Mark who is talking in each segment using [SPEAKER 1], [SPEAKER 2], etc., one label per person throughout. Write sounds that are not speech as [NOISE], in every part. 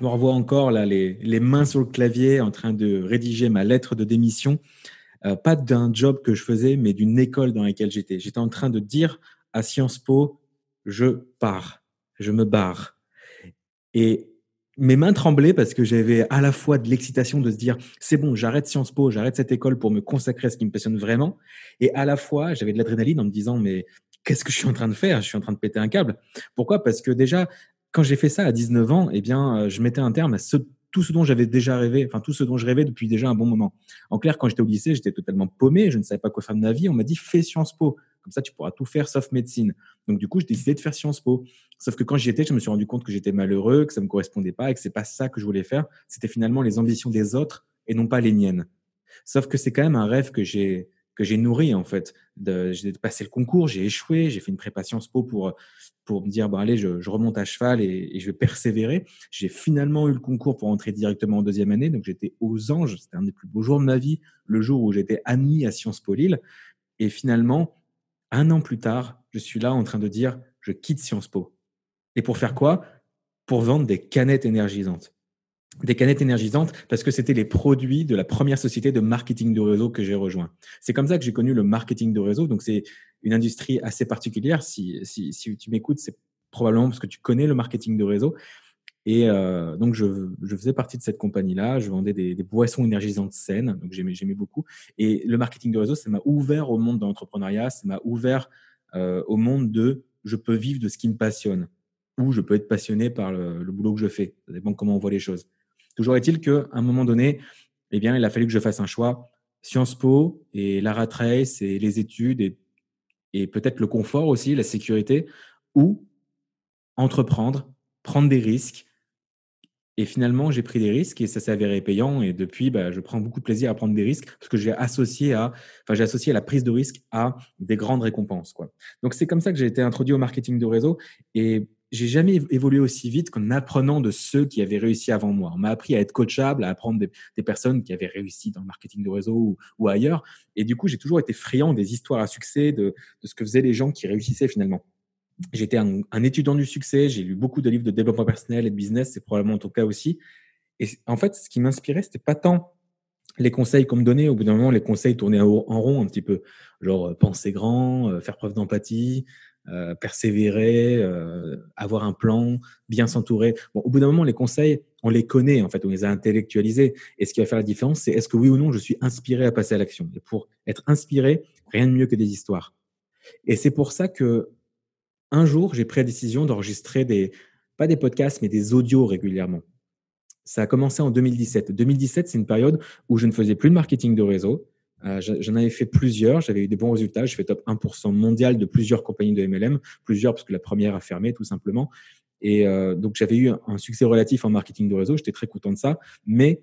[SPEAKER 1] je me revois encore là, les, mains sur le clavier en train de rédiger ma lettre de démission. Euh, pas d'un job que je faisais, mais d'une école dans laquelle j'étais. J'étais en train de dire à Sciences Po, je pars, je me barre. Et mes mains tremblaient parce que j'avais à la fois de l'excitation de se dire c'est bon, j'arrête Sciences Po, j'arrête cette école pour me consacrer à ce qui me passionne vraiment. Et à la fois, j'avais de l'adrénaline en me disant mais qu'est-ce que je suis en train de faire? Je suis en train de péter un câble. Pourquoi? Parce que déjà, quand j'ai fait ça à 19 ans, eh bien, euh, je mettais un terme à tout ce dont j'avais déjà rêvé, enfin tout ce dont je rêvais depuis déjà un bon moment. En clair, quand j'étais au lycée, j'étais totalement paumé, je ne savais pas quoi faire de ma vie. On m'a dit fais Sciences Po, comme ça tu pourras tout faire sauf médecine. Donc du coup, j'ai décidé de faire Sciences Po. Sauf que quand j'y étais, je me suis rendu compte que j'étais malheureux, que ça me correspondait pas et que c'est pas ça que je voulais faire. C'était finalement les ambitions des autres et non pas les miennes. Sauf que c'est quand même un rêve que j'ai que j'ai nourri en fait. J'ai passé le concours, j'ai échoué, j'ai fait une prépa Sciences Po pour pour me dire bon allez, je, remonte à cheval et, et je vais persévérer. J'ai finalement eu le concours pour entrer directement en deuxième année, donc j'étais aux anges. C'était un des plus beaux jours de ma vie, le jour où j'étais admis à Sciences Po Lille. Et finalement, un an plus tard, je suis là en train de dire je quitte Sciences Po. Et pour faire quoi? Pour vendre des canettes énergisantes des canettes énergisantes parce que c'était les produits de la première société de marketing de réseau que j'ai rejoint. C'est comme ça que j'ai connu le marketing de réseau. Donc, c'est une industrie assez particulière. Si, si, si tu m'écoutes, c'est probablement parce que tu connais le marketing de réseau. Et euh, donc, je, je, faisais partie de cette compagnie-là. Je vendais des, boissons énergisantes saines. Donc, j'aimais, j'aimais beaucoup. Et le marketing de réseau, ça m'a ouvert au monde de l'entrepreneuriat. Ça m'a ouvert euh, au monde de je peux vivre de ce qui me passionne ou je peux être passionné par le, le boulot que je fais. Ça dépend comment on voit les choses. Toujours est-il qu'à un moment donné, eh bien, il a fallu que je fasse un choix. Sciences Po et la Trace et les études et, et peut-être le confort aussi, la sécurité, ou entreprendre, prendre des risques. Et finalement, j'ai pris des risques et ça s'est avéré payant. Et depuis, bah, je prends beaucoup de plaisir à prendre des risques parce que j'ai associé à, enfin, j'ai associé la prise de risque à des grandes récompenses, quoi. Donc, c'est comme ça que j'ai été introduit au marketing de réseau. Et j'ai jamais évolué aussi vite qu'en apprenant de ceux qui avaient réussi avant moi. On m'a appris à être coachable, à apprendre des, personnes qui avaient réussi dans le marketing de réseau ou, ailleurs. Et du coup, j'ai toujours été friand des histoires à succès, de, ce que faisaient les gens qui réussissaient finalement. J'étais un, étudiant du succès, j'ai lu beaucoup de livres de développement personnel et de business, c'est probablement ton cas aussi. Et en fait, ce qui m'inspirait, c'était pas tant les conseils qu'on me donnait. Au bout d'un moment, les conseils tournaient en rond un petit peu. Genre, euh, penser grand, euh, faire preuve d'empathie, euh, persévérer, euh, avoir un plan, bien s'entourer. Bon, au bout d'un moment, les conseils, on les connaît en fait, on les a intellectualisés. Et ce qui va faire la différence, c'est est-ce que oui ou non je suis inspiré à passer à l'action? Et pour être inspiré, rien de mieux que des histoires. Et c'est pour ça que un jour, j'ai pris la décision d'enregistrer des pas des podcasts, mais des audios régulièrement. Ça a commencé en 2017. 2017, c'est une période où je ne faisais plus de marketing de réseau. Euh, j'en avais fait plusieurs, j'avais eu des bons résultats. Je fais top 1% mondial de plusieurs compagnies de MLM, plusieurs parce que la première a fermé tout simplement. Et euh, donc j'avais eu un succès relatif en marketing de réseau, j'étais très content de ça. Mais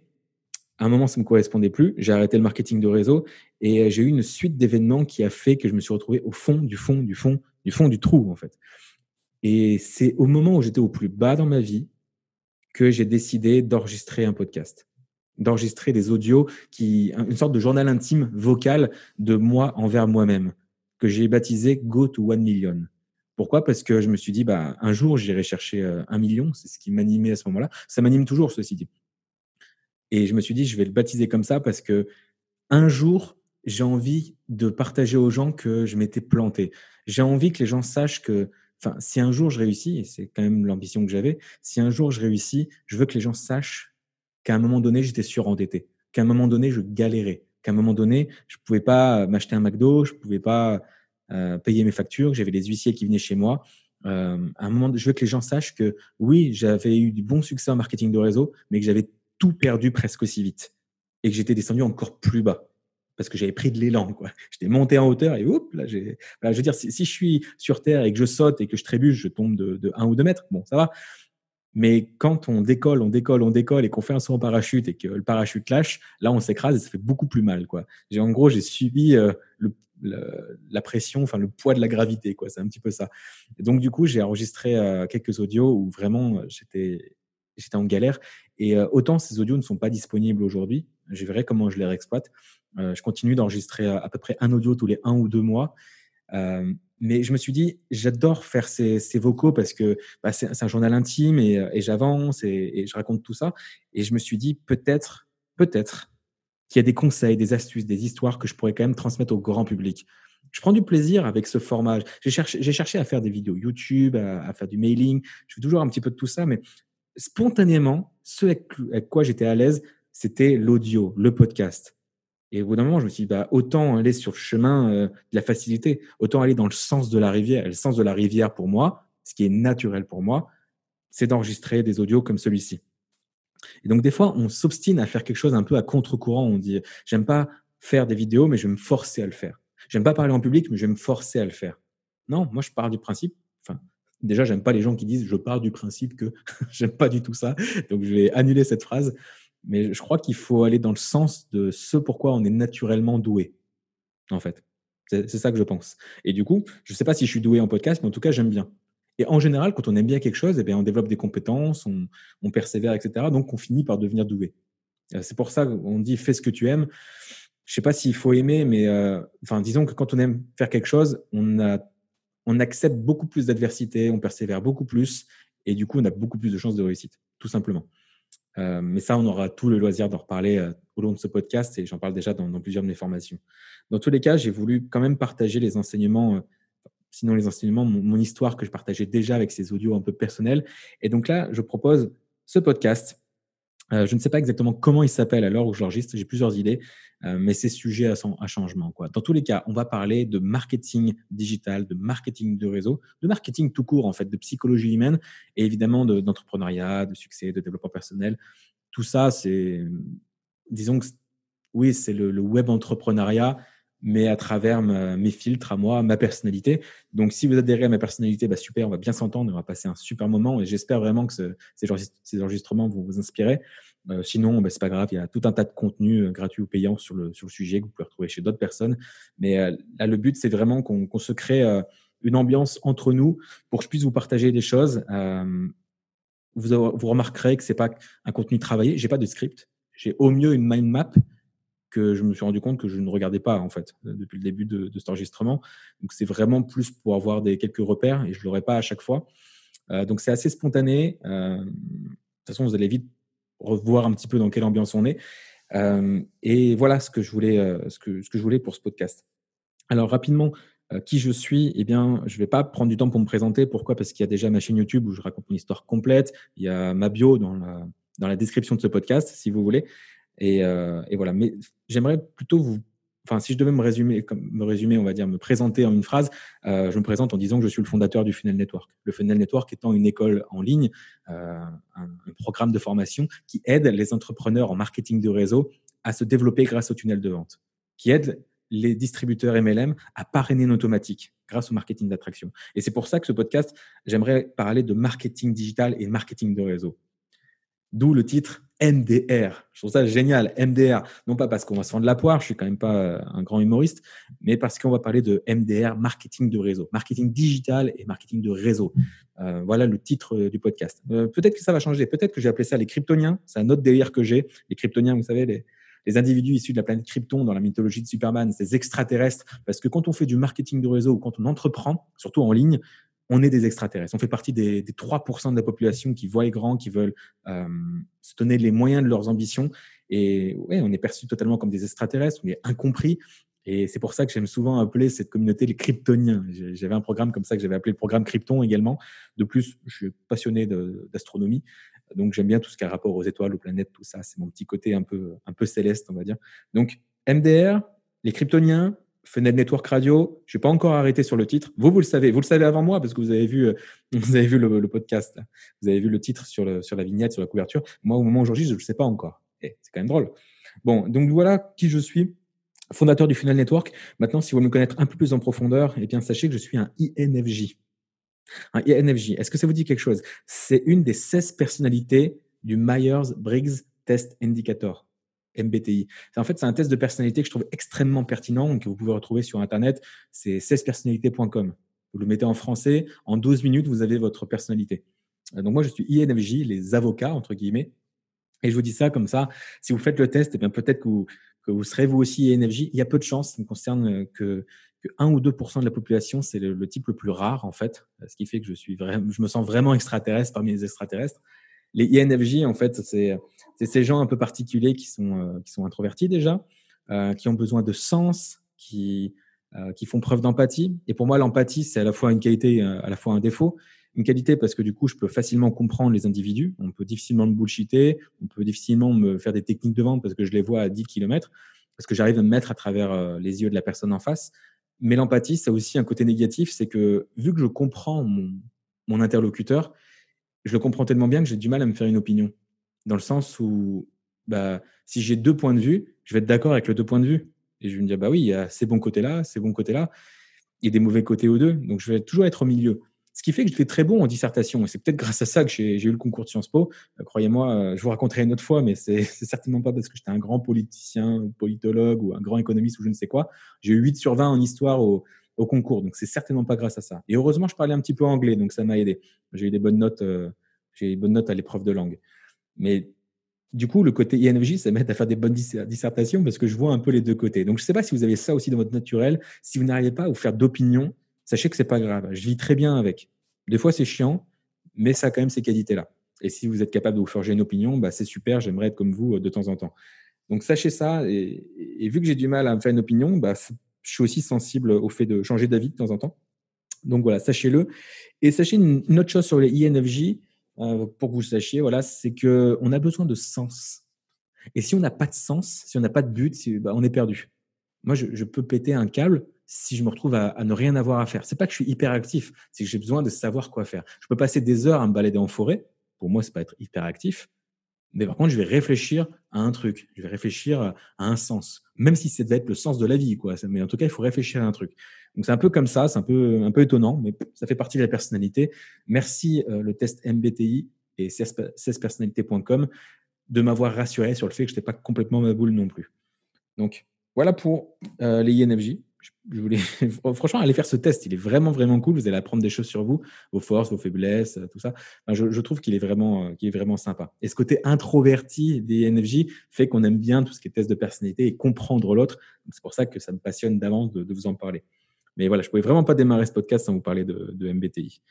[SPEAKER 1] à un moment, ça ne me correspondait plus. J'ai arrêté le marketing de réseau et j'ai eu une suite d'événements qui a fait que je me suis retrouvé au fond du fond du fond du fond du trou en fait. Et c'est au moment où j'étais au plus bas dans ma vie que j'ai décidé d'enregistrer un podcast d'enregistrer des audios, qui, une sorte de journal intime vocal de moi envers moi-même, que j'ai baptisé Go to One Million. Pourquoi? Parce que je me suis dit, bah, un jour, j'irai chercher euh, un million. C'est ce qui m'animait à ce moment-là. Ça m'anime toujours, ceci dit. Et je me suis dit, je vais le baptiser comme ça parce que un jour, j'ai envie de partager aux gens que je m'étais planté. J'ai envie que les gens sachent que, enfin, si un jour je réussis, et c'est quand même l'ambition que j'avais, si un jour je réussis, je veux que les gens sachent qu'à un moment donné, j'étais surendetté, qu'à un moment donné, je galérais, qu'à un moment donné, je pouvais pas m'acheter un McDo, je pouvais pas euh, payer mes factures, j'avais des huissiers qui venaient chez moi. Euh, à un moment, je veux que les gens sachent que oui, j'avais eu du bon succès en marketing de réseau, mais que j'avais tout perdu presque aussi vite et que j'étais descendu encore plus bas parce que j'avais pris de l'élan. [LAUGHS] J'étais monté en hauteur et oups, là, je veux dire, si, si, je suis sur terre et que je saute et que je trébuche, je tombe de, de 1 ou 2 mètres. Bon, ça va. Mais quand on décolle, on décolle, on décolle et qu'on fait un saut en parachute et que le parachute lâche, là, on s'écrase et ça fait beaucoup plus mal. Quoi. En gros, j'ai subi euh, le, la pression, enfin le poids de la gravité. C'est un petit peu ça. Donc, du coup, j'ai enregistré euh, quelques audios où vraiment euh, j'étais, en galère. Et autant ces audios ne sont pas disponibles aujourd'hui, je verrai comment je les réexploite. je continue d'enregistrer à, peu près un audio tous les un ou deux mois. Mais je me suis dit, j'adore faire ces, vocaux parce que bah, c'est un journal intime et, j'avance et, et, je raconte tout ça. Et je me suis dit, peut-être, peut-être qu'il y a des conseils, des astuces, des histoires que je pourrais quand même transmettre au grand public. Je prends du plaisir avec ce format. J'ai cherché, cherché, à faire des vidéos YouTube, à, faire du mailing. Je fais toujours un petit peu de tout ça, mais spontanément, ce avec, quoi j'étais à l'aise, c'était l'audio, le podcast. Et au bout d'un moment, je me suis dit, bah, autant aller sur le chemin euh, de la facilité, autant aller dans le sens de la rivière. Et le sens de la rivière, pour moi, ce qui est naturel pour moi, c'est d'enregistrer des audios comme celui-ci. Et donc, des fois, on s'obstine à faire quelque chose un peu à contre-courant. On dit, j'aime pas faire des vidéos, mais je vais me forcer à le faire. J'aime pas parler en public, mais je vais me forcer à le faire. Non, moi, je pars du principe. Enfin, déjà, j'aime pas les gens qui disent je pars du principe que [LAUGHS] j'aime pas du tout ça. Donc, je vais annuler cette phrase. Mais je crois qu'il faut aller dans le sens de ce pourquoi on est naturellement doué, en fait. C'est ça que je pense. Et du coup, je ne sais pas si je suis doué en podcast, mais en tout cas, j'aime bien. Et en général, quand on aime bien quelque chose, eh bien, on développe des compétences, on, persévère, etc. Donc, on finit par devenir doué. Euh, c'est pour ça qu'on dit fais ce que tu aimes. Je ne sais pas s'il faut aimer, mais euh, enfin, disons que quand on aime faire quelque chose, on, on accepte beaucoup plus d'adversité, on persévère beaucoup plus, et du coup, on a beaucoup plus de chances de réussite, tout simplement. Euh, mais ça, on aura tout le loisir d'en reparler euh, au long de ce podcast et j'en parle déjà dans, plusieurs de mes formations. Dans tous les cas, j'ai voulu quand même partager les enseignements, euh, sinon les enseignements, mon, histoire que je partageais déjà avec ces audios un peu personnels. Et donc là, je propose ce podcast euh, je ne sais pas exactement comment il s'appelle à l'heure où je l'enregistre, j'ai plusieurs idées, euh, mais c'est sujet à, son, à changement. Quoi. Dans tous les cas, on va parler de marketing digital, de marketing de réseau, de marketing tout court, en fait, de psychologie humaine et évidemment d'entrepreneuriat, de, succès, de développement personnel. Tout ça, c'est, disons que oui, c'est le, le, web entrepreneuriat, mais à travers mes filtres à moi, ma personnalité. Donc, si vous adhérez à ma personnalité, bah super, on va bien s'entendre, on va passer un super moment et j'espère vraiment que ces, enregistrements vont vous inspirer. Euh, sinon, bah, c'est pas grave, il y a tout un tas de contenus euh, gratuits ou payants sur le, sur le sujet que vous pouvez retrouver chez d'autres personnes. Mais euh, là, le but, c'est vraiment qu'on se crée une ambiance entre nous pour que je puisse vous partager des choses. vous, vous remarquerez que c'est pas un contenu travaillé, j'ai pas de script, j'ai au mieux une mind map que je me suis rendu compte que je ne regardais pas en fait depuis le début de, cet enregistrement. Donc c'est vraiment plus pour avoir des quelques repères et je l'aurais pas à chaque fois. Euh, donc c'est assez spontané. Euh, de toute façon, vous allez vite revoir un petit peu dans quelle ambiance on est. Euh, et voilà ce que je voulais, ce que, ce que je voulais pour ce podcast. Alors rapidement, qui je suis, eh bien, je ne vais pas prendre du temps pour me présenter. Pourquoi? Parce qu'il y a déjà ma chaîne YouTube où je raconte une histoire complète. Il y a ma bio dans la, dans la description de ce podcast, si vous voulez. Euh, et, voilà. Mais j'aimerais plutôt vous. Enfin, si je devais me résumer, me résumer, on va dire, me présenter en une phrase, euh, je me présente en disant que je suis le fondateur du Funnel Network. Le Funnel Network étant une école en ligne, euh, un, programme de formation qui aide les entrepreneurs en marketing de réseau à se développer grâce au tunnel de vente, qui aide les distributeurs MLM à parrainer une automatique grâce au marketing d'attraction. Et c'est pour ça que ce podcast, j'aimerais parler de marketing digital et marketing de réseau. D'où le titre MDR. Je trouve ça génial, MDR. Non pas parce qu'on va se vendre la poire, je suis quand même pas euh, un grand humoriste, mais parce qu'on va parler de MDR, marketing de réseau, marketing digital et marketing de réseau. Euh, voilà le titre euh, du podcast. peut-être que ça va changer. Peut-être que j'ai appelé ça les kryptoniens. C'est un autre délire que j'ai. Les kryptoniens, vous savez, les, les individus issus de la planète Krypton dans la mythologie de Superman, ces extraterrestres. Parce que quand on fait du marketing de réseau ou quand on entreprend, surtout en ligne, on est des extraterrestres. On fait partie des, 3% de la population qui voient grand, qui veulent euh, se donner les moyens de leurs ambitions. Et ouais, on est perçu totalement comme des extraterrestres, on est incompris. Et c'est pour ça que j'aime souvent appeler cette communauté les kryptoniens. J'avais un programme comme ça que j'avais appelé le programme Krypton également. De plus, je suis passionné d'astronomie. Donc j'aime bien tout ce qui a rapport aux étoiles, aux planètes, tout ça. C'est mon petit côté un peu, un peu céleste, on va dire. Donc MDR, les kryptoniens, Fenêtre Network Radio. Je suis pas encore arrêté sur le titre. Vous, vous le savez. Vous le savez avant moi parce que vous avez vu, euh, [LAUGHS] vous avez vu le, podcast. Vous avez vu le titre sur, la vignette, sur la couverture. Moi, au moment j'enregistre, je ne le sais pas encore. C'est quand même drôle. Bon, donc voilà qui je suis. Fondateur du Funnel Network. Maintenant, si vous voulez me connaître un peu plus en profondeur, eh bien, sachez que je suis un INFJ. Un INFJ. Est-ce que ça vous dit quelque chose? C'est une des 16 personnalités du Myers-Briggs Test Indicator. MBTI. En fait, c'est un test de personnalité que je trouve extrêmement pertinent, que vous pouvez retrouver sur Internet. C'est 16personnalités.com. Vous le mettez en français, en 12 minutes, vous avez votre personnalité. Euh, donc moi, je suis INFJ, les avocats, entre guillemets. Et je vous dis ça comme ça, si vous faites le test, eh bien peut-être que vous, serez vous aussi INFJ. Il y a peu de chances, ça ne concerne que, que 1 ou 2 de la population, c'est le, type le plus rare, en fait, ce qui fait que je, suis vraiment, je me sens vraiment extraterrestre parmi les extraterrestres. Les INFJ, en fait, c'est ces gens un peu particuliers qui sont, euh, introvertis déjà, euh, qui ont besoin de sens, qui, euh, qui font preuve d'empathie. Et pour moi, l'empathie, c'est à la fois une qualité, à la fois un défaut. Une qualité parce que du coup, je peux facilement comprendre les individus. On peut difficilement me bullshiter, on peut difficilement me faire des techniques de vente parce que je les vois à 10 km, parce que j'arrive à me mettre à travers les yeux de la personne en face. Mais l'empathie, ça a aussi un côté négatif, c'est que vu que je comprends mon interlocuteur, je le comprends tellement bien que j'ai du mal à me faire une opinion. Dans le sens où, bah, si j'ai deux points de vue, je vais être d'accord avec les deux points de vue. Et je vais me dire, bah oui, il y a ces bons côtés-là, ces bons côtés-là, a des mauvais côtés aux deux. Donc, je vais toujours être au milieu. Ce qui fait que j'étais très bon en dissertation. Et c'est peut-être grâce à ça que j'ai eu le concours de Sciences Po. Euh, croyez-moi, je vous raconterai une autre fois, mais [LAUGHS] c'est certainement pas parce que j'étais un grand politicien, politologue ou un grand économiste ou je ne sais quoi. J'ai eu 8 sur 20 en histoire au, au concours. Donc, c'est certainement pas grâce à ça. Et heureusement, je parlais un petit peu anglais, donc ça m'a aidé. J'ai eu des bonnes notes, euh, j'ai eu des bonnes notes à l'épreuve de langue. Mais du coup, le côté INFJ, ça m'aide à faire des bonnes dissertations parce que je vois un peu les deux côtés. Donc, je ne sais pas si vous avez ça aussi dans votre naturel. Si vous n'arrivez pas à vous faire d'opinion, sachez que c'est pas grave. Je vis très bien avec. Des fois, c'est chiant, mais ça a quand même ces qualités-là. Et si vous êtes capable de vous forger une opinion, bah, c'est super, j'aimerais être comme vous euh, de temps en temps. Donc, sachez ça. Et, vu que j'ai du mal à me faire une opinion, bah, je suis aussi sensible au fait de changer d'avis de temps en temps. Donc, voilà, sachez-le. Et sachez une, autre chose sur les INFJ, euh, pour que vous sachiez, voilà, c'est qu'on a besoin de sens. Et si on n'a pas de sens, si on n'a pas de but, bah, on est perdu. Moi, je, peux péter un câble si je me retrouve à, ne rien avoir à faire. C'est pas que je suis hyper actif, c'est que j'ai besoin de savoir quoi faire. Je peux passer des heures à me balader en forêt. Pour moi, c'est pas être hyper actif. Mais par contre, je vais réfléchir à un truc. Je vais réfléchir à un sens. Même si ça devait être le sens de la vie, quoi. Mais en tout cas, il faut réfléchir à un truc. Donc, c'est un peu comme ça. C'est un peu, un peu étonnant, mais ça fait partie de la personnalité. Merci, euh, le test MBTI et 16personnalité.com de m'avoir rassuré sur le fait que je n'étais pas complètement ma boule non plus. Donc, voilà pour euh, les INFJ je voulais, [LAUGHS] franchement, aller faire ce test. Il est vraiment, vraiment cool. Vous allez apprendre des choses sur vous, vos forces, vos faiblesses, tout ça. je, trouve qu'il est vraiment, euh, qu'il est vraiment sympa. Et ce côté introverti des NFJ fait qu'on aime bien tout ce qui est test de personnalité et comprendre l'autre. C'est pour ça que ça me passionne d'avance de, vous en parler. Mais voilà, je pouvais vraiment pas démarrer ce podcast sans vous parler de, MBTI.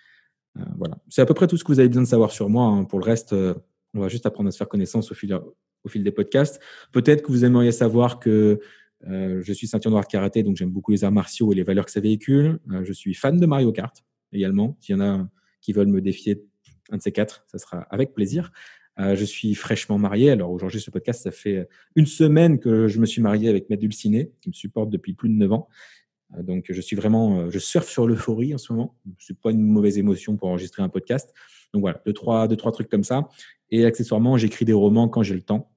[SPEAKER 1] Euh, voilà. C'est à peu près tout ce que vous avez besoin de savoir sur moi. Hein. Pour le reste, euh, on va juste apprendre à se faire connaissance au fil des podcasts. Peut-être que vous aimeriez savoir que euh, je suis ceinture noire karaté, donc j'aime beaucoup les arts martiaux et les valeurs que ça véhicule. Euh, je suis fan de Mario Kart également. S'il y en a qui veulent me défier un de ces quatre, ça sera avec plaisir. Euh, je suis fraîchement marié. Alors aujourd'hui, ce podcast, ça fait une semaine que je me suis marié avec ma dulcinée, qui me supporte depuis plus de 9 ans. donc je suis vraiment, je surfe sur l'euphorie en ce moment. Ce n'est pas une mauvaise émotion pour enregistrer un podcast. Donc voilà, deux trois, deux, trois trucs comme ça. Et accessoirement, j'écris des romans quand j'ai le temps.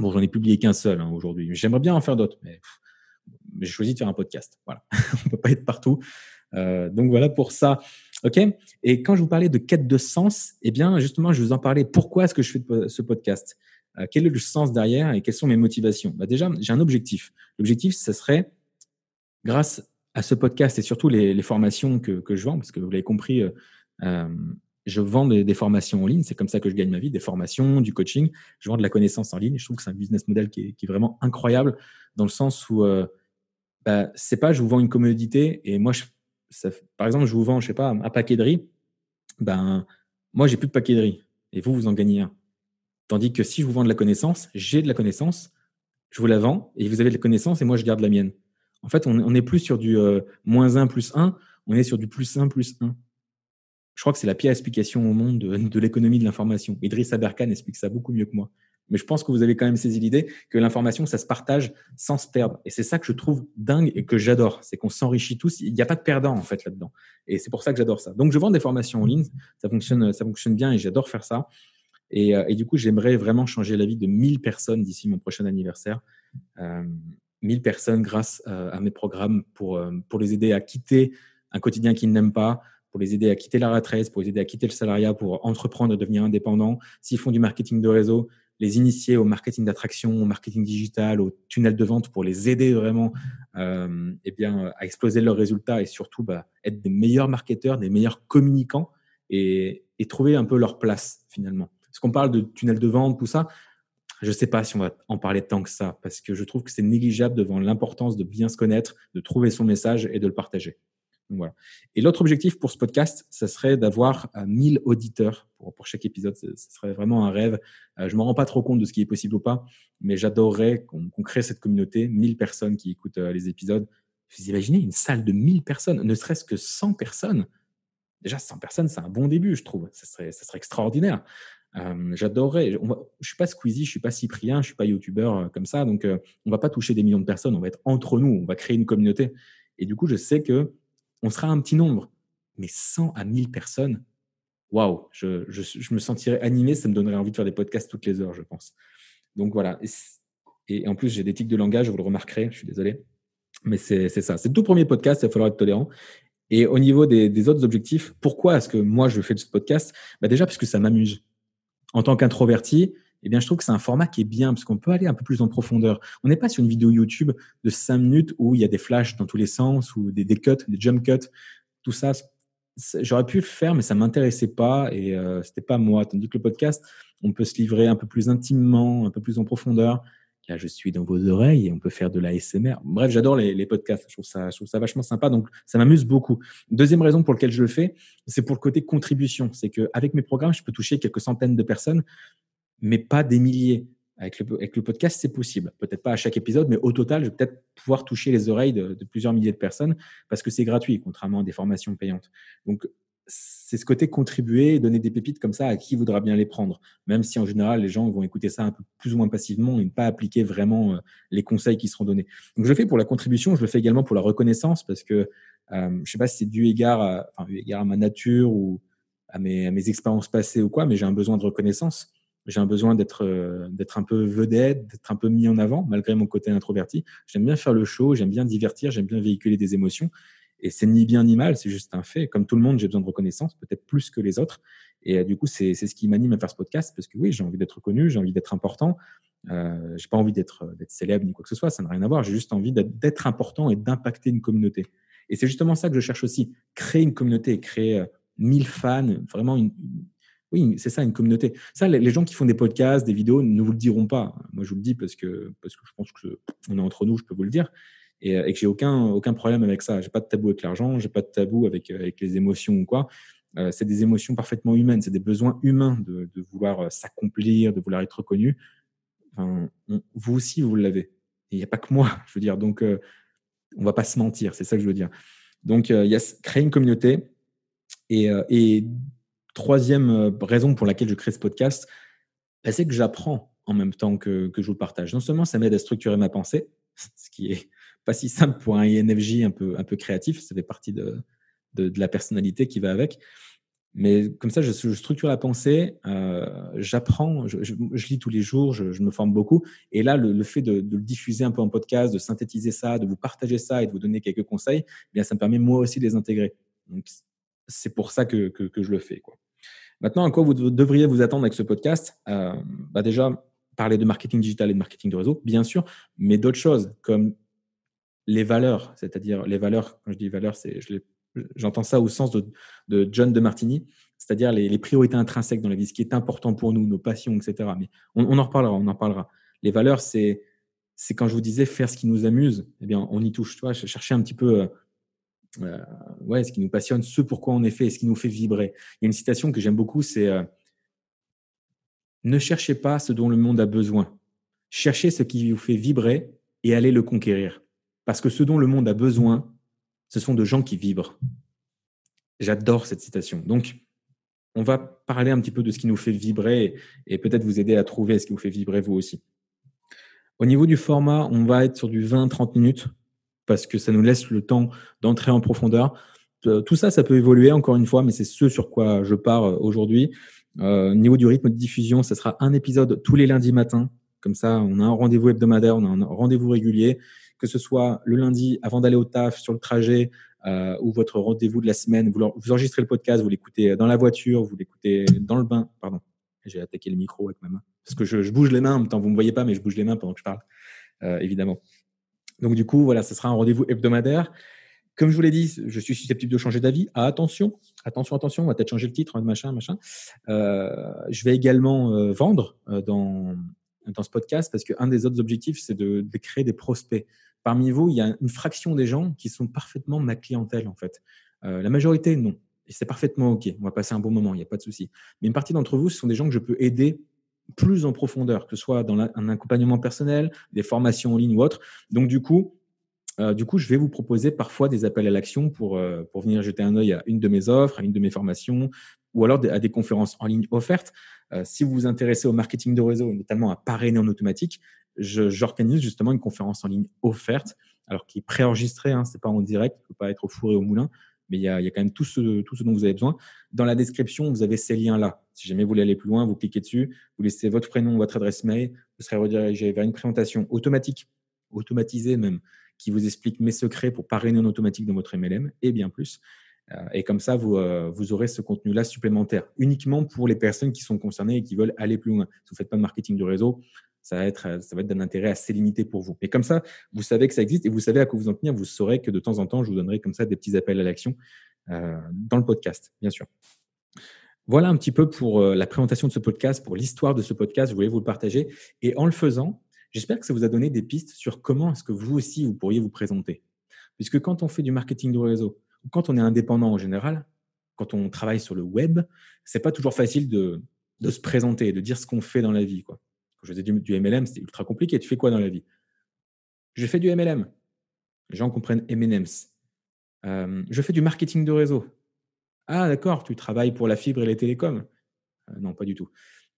[SPEAKER 1] Bon, j'en ai publié qu'un seul hein, aujourd'hui. J'aimerais bien en faire d'autres, mais, j'ai choisi de faire un podcast. Voilà, [LAUGHS] on peut pas être partout. Euh, donc voilà pour ça. Ok? Et quand je vous parlais de quête de sens, eh bien justement, je vous en parlais. Pourquoi est-ce que je fais ce podcast? Euh, Quel est le sens derrière et quelles sont mes motivations? Bah Déjà, j'ai un objectif. L'objectif, ce serait, grâce à ce podcast et surtout les, formations que, je vends, parce que vous l'avez compris, euh, je vends des, formations en ligne. C'est comme ça que je gagne ma vie, des formations, du coaching. Je vends de la connaissance en ligne. Je trouve que c'est un business model qui est, vraiment incroyable dans le sens où, euh, bah, c'est pas je vous vends une commodité et moi, je, par exemple, je vous vends, je sais pas, un paquet de riz. Ben, moi, j'ai plus de paquet de riz et vous, vous en gagnez un. Tandis que si je vous vends de la connaissance, j'ai de la connaissance, je vous la vends et vous avez de la connaissance et moi, je garde la mienne. En fait, on n'est plus sur du euh, moins 1 plus 1, on est sur du plus 1 plus 1. Je crois que c'est la pire explication au monde de, l'économie de l'information. Idriss Aberkan explique ça beaucoup mieux que moi. Mais je pense que vous avez quand même saisi l'idée que l'information, ça se partage sans se perdre. Et c'est ça que je trouve dingue et que j'adore. C'est qu'on s'enrichit tous. Il n'y a pas de perdant, en fait, là-dedans. Et c'est pour ça que j'adore ça. Donc, je vends des formations en ligne. Ça fonctionne, ça fonctionne bien et j'adore faire ça. Et, euh, du coup, j'aimerais vraiment changer la vie de 1000 personnes d'ici mon prochain anniversaire. Euh, 1000 personnes grâce euh, à mes programmes pour, euh, pour les aider à quitter un quotidien qu'ils n'aiment pas, pour les aider à quitter la retraite, pour les aider à quitter le salariat, pour entreprendre et devenir indépendant. S'ils font du marketing de réseau, les initier au marketing d'attraction, au marketing digital, au tunnel de vente pour les aider vraiment euh, eh bien, à exploser leurs résultats et surtout bah, être des meilleurs marketeurs, des meilleurs communicants et, et, trouver un peu leur place finalement. Parce qu'on parle de tunnel de vente, tout ça, je ne sais pas si on va en parler tant que ça, parce que je trouve que c'est négligeable devant l'importance de bien se connaître, de trouver son message et de le partager. Et l'autre objectif pour ce podcast, ça serait d'avoir 1000 euh, auditeurs pour, chaque épisode. Ce serait vraiment un rêve. Euh, je ne me rends pas trop compte de ce qui est possible ou pas, mais j'adorerais qu'on crée cette communauté, 1000 personnes qui écoutent euh, les épisodes. Vous imaginez une salle de 1000 personnes, ne serait-ce que 100 personnes? Déjà, 100 personnes, c'est un bon début, je trouve. Ça serait, ça serait extraordinaire. J'adorerais. Je je suis pas Squeezie, je suis pas Cyprien, je suis pas youtubeur euh, comme ça. Donc, on va pas toucher des millions de personnes. On va être entre nous. On va créer une communauté. Et du coup, je sais que on sera un petit nombre, mais 100 à 1000 personnes. Waouh, je, me sentirais animé. Ça me donnerait envie de faire des podcasts toutes les heures, je pense. Donc voilà. Et, en plus, j'ai des tics de langage. Vous le remarquerez. Je suis désolé. Mais c'est ça. C'est le tout premier podcast. Il va falloir être tolérant. Et au niveau des, des autres objectifs, pourquoi est-ce que moi je fais ce podcast? Bah Déjà parce que ça m'amuse en tant qu'introverti, eh bien, je trouve que c'est un format qui est bien parce qu'on peut aller un peu plus en profondeur. On n'est pas sur une vidéo YouTube de 5 minutes où il y a des flashs dans tous les sens ou des, des cuts, des jump cuts. Tout ça, j'aurais pu le faire, mais ça m'intéressait pas et euh, c'était pas moi. Tandis que le podcast, on peut se livrer un peu plus intimement, un peu plus en profondeur. Là, je suis dans vos oreilles et on peut faire de l'ASMR. Bref, j'adore les, podcasts. Je trouve ça, je trouve ça vachement sympa. Donc, ça m'amuse beaucoup. Deuxième raison pour laquelle je le fais, c'est pour le côté contribution. C'est qu'avec mes programmes, je peux toucher quelques centaines de personnes, mais pas des milliers. Avec le, podcast, c'est possible. Peut-être pas à chaque épisode, mais au total, je vais peut-être pouvoir toucher les oreilles de, plusieurs milliers de personnes parce que c'est gratuit, contrairement à des formations payantes. Donc, c'est ce côté contribuer, donner des pépites comme ça à qui voudra bien les prendre, même si en général les gens vont écouter ça un peu plus ou moins passivement et ne pas appliquer vraiment euh, les conseils qui seront donnés. Donc je le fais pour la contribution, je le fais également pour la reconnaissance parce que euh, je sais pas si c'est dû égard à, ma nature ou à mes expériences passées ou quoi, mais j'ai un besoin de reconnaissance. J'ai un besoin d'être euh, d'être un peu vedette, d'être un peu mis en avant malgré mon côté introverti. J'aime bien faire le show, j'aime bien divertir, j'aime bien véhiculer des émotions. Et c'est ni bien ni mal, c'est juste un fait. Comme tout le monde, j'ai besoin de reconnaissance, peut-être plus que les autres. Et euh, du coup, c'est ce qui m'anime à faire ce podcast, parce que oui, j'ai envie d'être reconnu, j'ai envie d'être important. Euh, j'ai pas envie d'être célèbre ni quoi que ce soit, ça n'a rien à voir. J'ai juste envie d'être important et d'impacter une communauté. Et c'est justement ça que je cherche aussi, créer une communauté, créer 1000 euh, fans, vraiment une, oui, c'est ça, une communauté. Ça, les gens qui font des podcasts, des vidéos, ne vous le diront pas. Moi, je vous le dis parce que, parce que je pense qu'on est entre nous, je peux vous le dire et, euh, et que j'ai aucun aucun problème avec ça. J'ai pas de tabou avec l'argent, j'ai pas de tabou avec euh, avec les émotions ou quoi. Euh, c'est des émotions parfaitement humaines, c'est des besoins humains de, de vouloir s'accomplir, de vouloir être reconnu. Enfin, vous aussi, vous l'avez. Il n'y a pas que moi, je veux dire. Donc, euh, on va pas se mentir, c'est ça que je veux dire. Donc, il y a créer une communauté. Et, et troisième raison pour laquelle je crée ce podcast, bah, c'est que j'apprends en même temps que, je vous partage. Non seulement ça m'aide à structurer ma pensée, [LAUGHS] ce qui est pas si simple pour un INFJ un peu, un peu créatif. Ça fait partie de, de, la personnalité qui va avec. Mais comme ça, je, structure la pensée, euh, j'apprends, je, lis tous les jours, je, me forme beaucoup. Et là, le, fait de, le diffuser un peu en podcast, de synthétiser ça, de vous partager ça et de vous donner quelques conseils, eh bien, ça me permet moi aussi de les intégrer. C'est pour ça que, que, je le fais. Maintenant, à quoi vous devriez vous attendre avec ce podcast? Euh, bah Déjà, parler de marketing digital et de marketing de réseau, bien sûr, mais d'autres choses comme les valeurs, c'est-à-dire les valeurs, quand je dis valeurs, c'est, j'entends ça au sens de, de John de Martini, c'est-à-dire les, priorités intrinsèques dans la vie, ce qui est important pour nous, nos passions, etc. Mais on, en reparlera, on en parlera. Les valeurs, c'est, c'est quand je vous disais faire ce qui nous amuse, eh bien, on y touche. Tu vois, chercher un petit peu, euh, ouais, ce qui nous passionne, ce pourquoi on est fait, ce qui nous fait vibrer. Il y a une citation que j'aime beaucoup, c'est euh, ne cherchez pas ce dont le monde a besoin. Cherchez ce qui vous fait vibrer et allez le conquérir. Parce que ce dont le monde a besoin, ce sont de gens qui vibrent. J'adore cette citation. Donc, on va parler un petit peu de ce qui nous fait vibrer et peut-être vous aider à trouver ce qui vous fait vibrer vous aussi. Au niveau du format, on va être sur du 20-30 minutes parce que ça nous laisse le temps d'entrer en profondeur. Euh, tout ça, ça peut évoluer encore une fois, mais c'est ce sur quoi je pars euh, aujourd'hui. Euh, au niveau du rythme de diffusion, ça sera un épisode tous les lundis matins. Comme ça, on a un rendez-vous hebdomadaire, on a un rendez-vous régulier que ce soit le lundi avant d'aller au taf, sur le trajet, euh, ou votre rendez-vous de la semaine, vous, enregistrez le podcast, vous l'écoutez dans la voiture, vous l'écoutez dans le bain. Pardon, j'ai attaqué le micro avec ma main. Parce que je, bouge les mains en même temps, vous ne me voyez pas, mais je bouge les mains pendant que je parle, évidemment. Donc du coup, voilà, ce sera un rendez-vous hebdomadaire. Comme je vous l'ai dit, je suis susceptible de changer d'avis. Ah, attention, attention, attention, on va peut-être changer le titre, machin, machin. Euh, je vais également euh, vendre euh, dans dans ce podcast parce qu'un des autres objectifs, c'est de, créer des prospects. Parmi vous, il y a une fraction des gens qui sont parfaitement ma clientèle, en fait. La majorité, non. Et c'est parfaitement OK. On va passer un bon moment, il n'y a pas de souci. Mais une partie d'entre vous, ce sont des gens que je peux aider plus en profondeur, que ce soit dans un accompagnement personnel, des formations en ligne ou autre. Donc, du coup, euh, du coup, je vais vous proposer parfois des appels à l'action pour, euh, pour venir jeter un œil à une de mes offres, à une de mes formations, ou alors à des conférences en ligne offertes. Euh, si vous vous intéressez au marketing de réseau, notamment à parrainer en automatique, j'organise justement une conférence en ligne offerte, alors qui est préenregistrée, hein, ce n'est pas en direct, il ne faut pas être au four et au moulin, mais il y a, quand même tout ce, dont vous avez besoin. Dans la description, vous avez ces liens-là. Si jamais vous voulez aller plus loin, vous cliquez dessus, vous laissez votre prénom, votre adresse mail, vous serez redirigé vers une présentation automatique, automatisée même, qui vous explique mes secrets pour parrainer en automatique dans votre MLM et bien plus. Euh, et comme ça, vous, euh, vous aurez ce contenu-là supplémentaire, uniquement pour les personnes qui sont concernées et qui veulent aller plus loin. Si vous ne faites pas de marketing du réseau, ça va être, ça va être d'un intérêt assez limité pour vous. Et comme ça, vous savez que ça existe et vous savez à quoi vous en tenir. Vous saurez que de temps en temps, je vous donnerai comme ça des petits appels à l'action euh, dans le podcast, bien sûr. Voilà un petit peu pour la présentation de ce podcast, pour l'histoire de ce podcast. Je voulais vous le partager. Et en le faisant, J'espère que ça vous a donné des pistes sur comment est-ce que vous aussi, vous pourriez vous présenter. Puisque quand on fait du marketing de réseau, quand on est indépendant en général, quand on travaille sur le web, c'est pas toujours facile de, de, se présenter, de dire ce qu'on fait dans la vie. Quoi. Je faisais du, du MLM, c'était ultra compliqué. Tu fais quoi dans la vie? Je fais du MLM. Les gens comprennent M&M's. Euh, je fais du marketing de réseau. Ah, d'accord, tu travailles pour la fibre et les télécoms. Euh, non, pas du tout.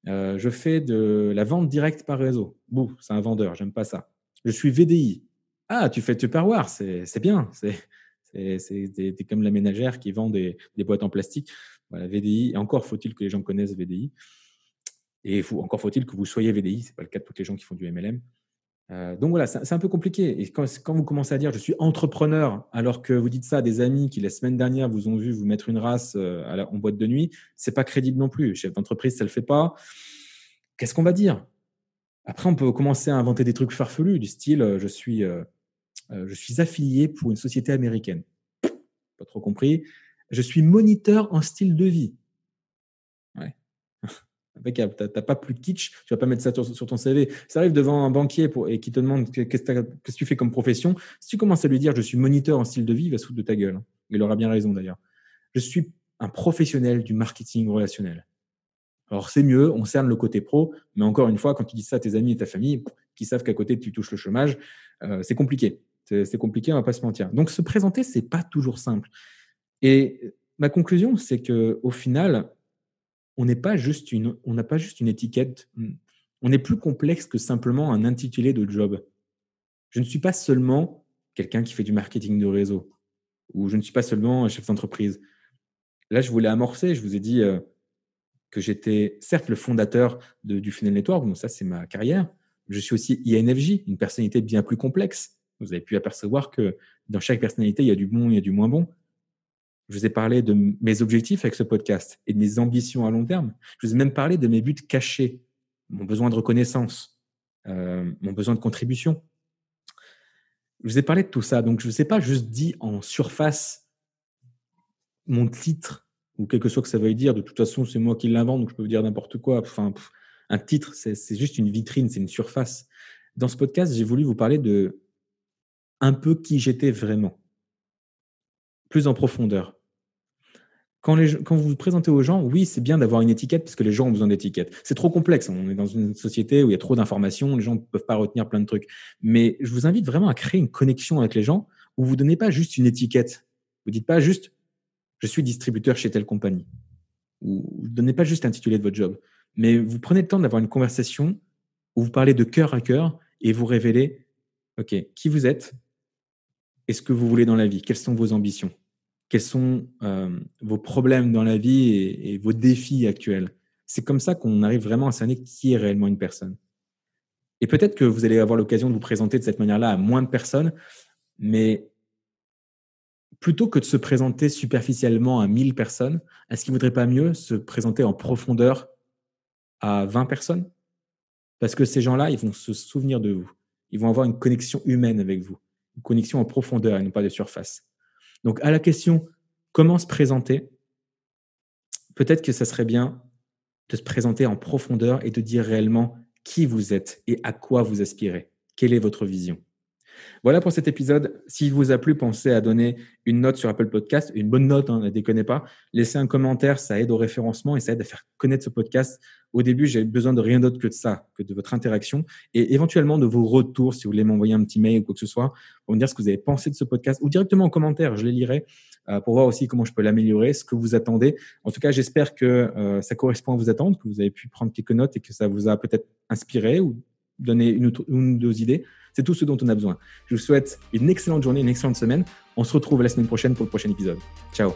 [SPEAKER 1] Euh, je fais de la vente directe par réseau. Bouh, c'est un vendeur, j'aime pas ça. Je suis VDI. Ah, tu fais Tupperware, c'est bien. C'est comme la ménagère qui vend des, boîtes en plastique. VDI. Encore faut-il que les gens connaissent VDI. Et encore faut-il que vous soyez VDI. Ce n'est pas le cas de tous les gens qui font du MLM. Euh, donc voilà, c'est un peu compliqué. Et quand, vous commencez à dire je suis entrepreneur, alors que vous dites ça à des amis qui la semaine dernière vous ont vu vous mettre une race euh, en boîte de nuit, c'est pas crédible non plus. Chef d'entreprise, ça le fait pas. Qu'est-ce qu'on va dire? Après, on peut commencer à inventer des trucs farfelus du style euh, je suis je suis affilié pour une société américaine. Pas trop compris. Je suis moniteur en style de vie. [LAUGHS] Impeccable. Tu n'as pas plus de kitsch, tu vas pas mettre ça sur, ton CV. Ça arrive devant un banquier et qui te demande qu'est-ce que tu fais comme profession. Si tu commences à lui dire je suis moniteur en style de vie, il va se foutre de ta gueule. Il aura bien raison d'ailleurs. Je suis un professionnel du marketing relationnel. Alors c'est mieux, on cerne le côté pro, mais encore une fois, quand tu dis ça à tes amis et ta famille, qui savent qu'à côté tu touches le chômage, euh, c'est compliqué. C'est compliqué, on va pas se mentir. Donc se présenter, c'est pas toujours simple. Et ma conclusion, c'est que au final, on n'est pas juste une, on n'a pas juste une étiquette. On est plus complexe que simplement un intitulé de job. Je ne suis pas seulement quelqu'un qui fait du marketing de réseau ou je ne suis pas seulement un chef d'entreprise. Là, je voulais amorcer. Je vous ai dit euh, que j'étais certes le fondateur du Funnel Network, donc ça c'est ma carrière. Je suis aussi INFJ, une personnalité bien plus complexe. Vous avez pu apercevoir que dans chaque personnalité, il y a du bon, il y a du moins bon. Je vous ai parlé de mes objectifs avec ce podcast et de mes ambitions à long terme. Je vous ai même parlé de mes buts cachés, mon besoin de reconnaissance, euh, mon besoin de contribution. Je vous ai parlé de tout ça. Donc, je ne vous ai pas juste dit en surface mon titre ou quelque chose que ça veuille dire. De toute façon, c'est moi qui l'invente, donc je peux vous dire n'importe quoi. Enfin, un titre, c'est juste une vitrine, c'est une surface. Dans ce podcast, j'ai voulu vous parler de un peu qui j'étais vraiment, plus en profondeur. Quand, vous vous présentez aux gens, oui, c'est bien d'avoir une étiquette parce que les gens ont besoin d'étiquettes. C'est trop complexe. On est dans une société où il y a trop d'informations, les gens ne peuvent pas retenir plein de trucs. Mais je vous invite vraiment à créer une connexion avec les gens où vous ne donnez pas juste une étiquette. Vous ne dites pas juste je suis distributeur chez telle compagnie. Ou vous ne donnez pas juste l'intitulé de votre job. Mais vous prenez le temps d'avoir une conversation où vous parlez de cœur à cœur et vous révélez OK, qui vous êtes et ce que vous voulez dans la vie, quelles sont vos ambitions? Quels sont euh, vos problèmes dans la vie et, vos défis actuels. C'est comme ça qu'on arrive vraiment à cerner qui est réellement une personne. Et peut-être que vous allez avoir l'occasion de vous présenter de cette manière-là à moins de personnes, mais plutôt que de se présenter superficiellement à 1000 personnes, est-ce qu'il ne vaudrait pas mieux se présenter en profondeur à 20 personnes? Parce que ces gens-là, ils vont se souvenir de vous. Ils vont avoir une connexion humaine avec vous, une connexion en profondeur et non pas de surface. Donc, à la question comment se présenter, peut-être que ça serait bien de se présenter en profondeur et de dire réellement qui vous êtes et à quoi vous aspirez. Quelle est votre vision? Voilà pour cet épisode. S'il vous a plu, pensez à donner une note sur Apple Podcast, une bonne note, hein, ne déconnez pas. Laissez un commentaire, ça aide au référencement et ça aide à faire connaître ce podcast. Au début, j'ai besoin de rien d'autre que de ça, que de votre interaction et éventuellement de vos retours si vous voulez m'envoyer un petit mail ou quoi que ce soit pour me dire ce que vous avez pensé de ce podcast ou directement en commentaire, je les lirai euh, pour voir aussi comment je peux l'améliorer, ce que vous attendez. En tout cas, j'espère que euh, ça correspond à vos attentes, que vous avez pu prendre quelques notes et que ça vous a peut-être inspiré ou donné une, une ou deux idées. C'est tout ce dont on a besoin. Je vous souhaite une excellente journée, une excellente semaine. On se retrouve la semaine prochaine pour le prochain épisode. Ciao